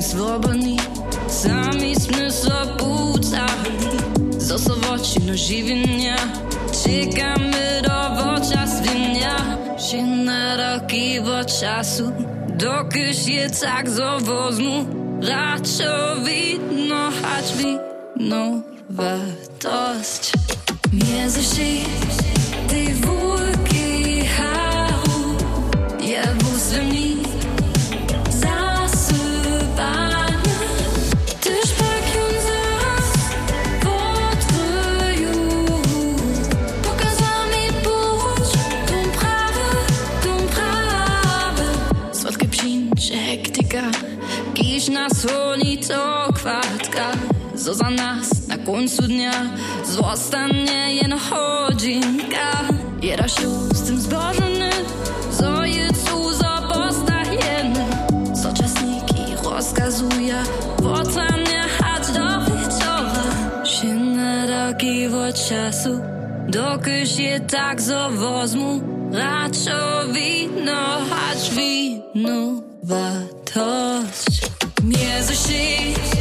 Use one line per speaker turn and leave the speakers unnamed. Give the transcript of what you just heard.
slobodní, sami sme sa púcali zo sovočino živenia. Čekáme do voča svinia, že na roky vo času, dokyż je tak zovozmu, radšo vidno, hač vidno wartość. Między ty Kiś na słoni to kwartka Co za nas na końcu dnia. Zostanie jen hodzinka Jeraś z tym zbożony Co jest za postajemy Co czasniki rozkazuje Wocanie hać do wieczora. Się na roki od czasu. Dokyż je tak zawozmu Raczej wino, hać wino wartość Mierzy się